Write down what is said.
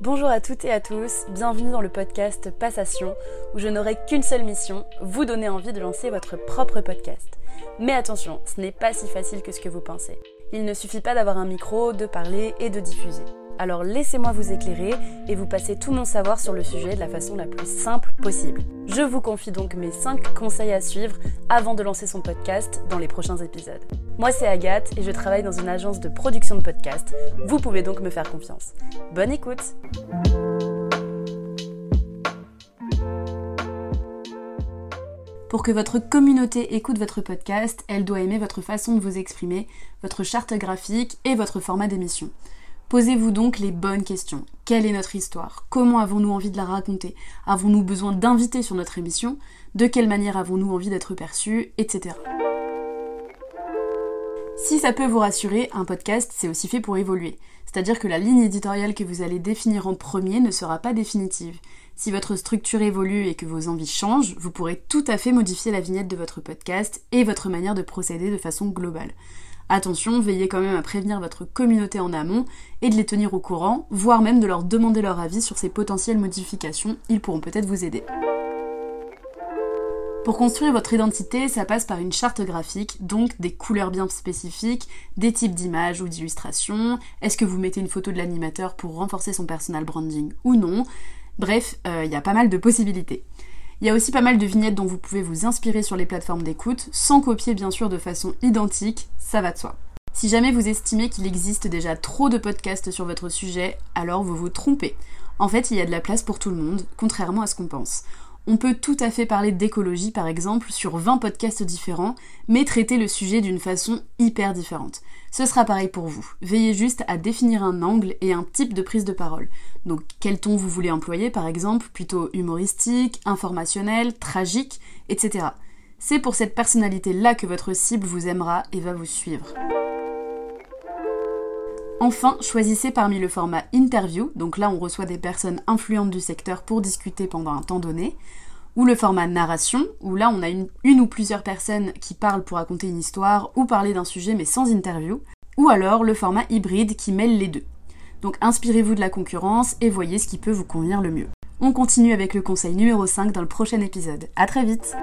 Bonjour à toutes et à tous, bienvenue dans le podcast Passation, où je n'aurai qu'une seule mission, vous donner envie de lancer votre propre podcast. Mais attention, ce n'est pas si facile que ce que vous pensez. Il ne suffit pas d'avoir un micro, de parler et de diffuser. Alors laissez-moi vous éclairer et vous passer tout mon savoir sur le sujet de la façon la plus simple possible. Je vous confie donc mes 5 conseils à suivre avant de lancer son podcast dans les prochains épisodes. Moi c'est Agathe et je travaille dans une agence de production de podcasts. Vous pouvez donc me faire confiance. Bonne écoute Pour que votre communauté écoute votre podcast, elle doit aimer votre façon de vous exprimer, votre charte graphique et votre format d'émission. Posez-vous donc les bonnes questions. Quelle est notre histoire? Comment avons-nous envie de la raconter? Avons-nous besoin d'invités sur notre émission? De quelle manière avons-nous envie d'être perçus? Etc. Si ça peut vous rassurer, un podcast, c'est aussi fait pour évoluer. C'est-à-dire que la ligne éditoriale que vous allez définir en premier ne sera pas définitive. Si votre structure évolue et que vos envies changent, vous pourrez tout à fait modifier la vignette de votre podcast et votre manière de procéder de façon globale. Attention, veillez quand même à prévenir votre communauté en amont et de les tenir au courant, voire même de leur demander leur avis sur ces potentielles modifications, ils pourront peut-être vous aider. Pour construire votre identité, ça passe par une charte graphique, donc des couleurs bien spécifiques, des types d'images ou d'illustrations, est-ce que vous mettez une photo de l'animateur pour renforcer son personal branding ou non, bref, euh, il y a pas mal de possibilités. Il y a aussi pas mal de vignettes dont vous pouvez vous inspirer sur les plateformes d'écoute, sans copier bien sûr de façon identique, ça va de soi. Si jamais vous estimez qu'il existe déjà trop de podcasts sur votre sujet, alors vous vous trompez. En fait, il y a de la place pour tout le monde, contrairement à ce qu'on pense. On peut tout à fait parler d'écologie par exemple sur 20 podcasts différents, mais traiter le sujet d'une façon hyper différente. Ce sera pareil pour vous. Veillez juste à définir un angle et un type de prise de parole. Donc quel ton vous voulez employer par exemple, plutôt humoristique, informationnel, tragique, etc. C'est pour cette personnalité-là que votre cible vous aimera et va vous suivre. Enfin, choisissez parmi le format interview, donc là on reçoit des personnes influentes du secteur pour discuter pendant un temps donné, ou le format narration, où là on a une, ou plusieurs personnes qui parlent pour raconter une histoire ou parler d'un sujet mais sans interview, ou alors le format hybride qui mêle les deux. Donc inspirez-vous de la concurrence et voyez ce qui peut vous convenir le mieux. On continue avec le conseil numéro 5 dans le prochain épisode. A très vite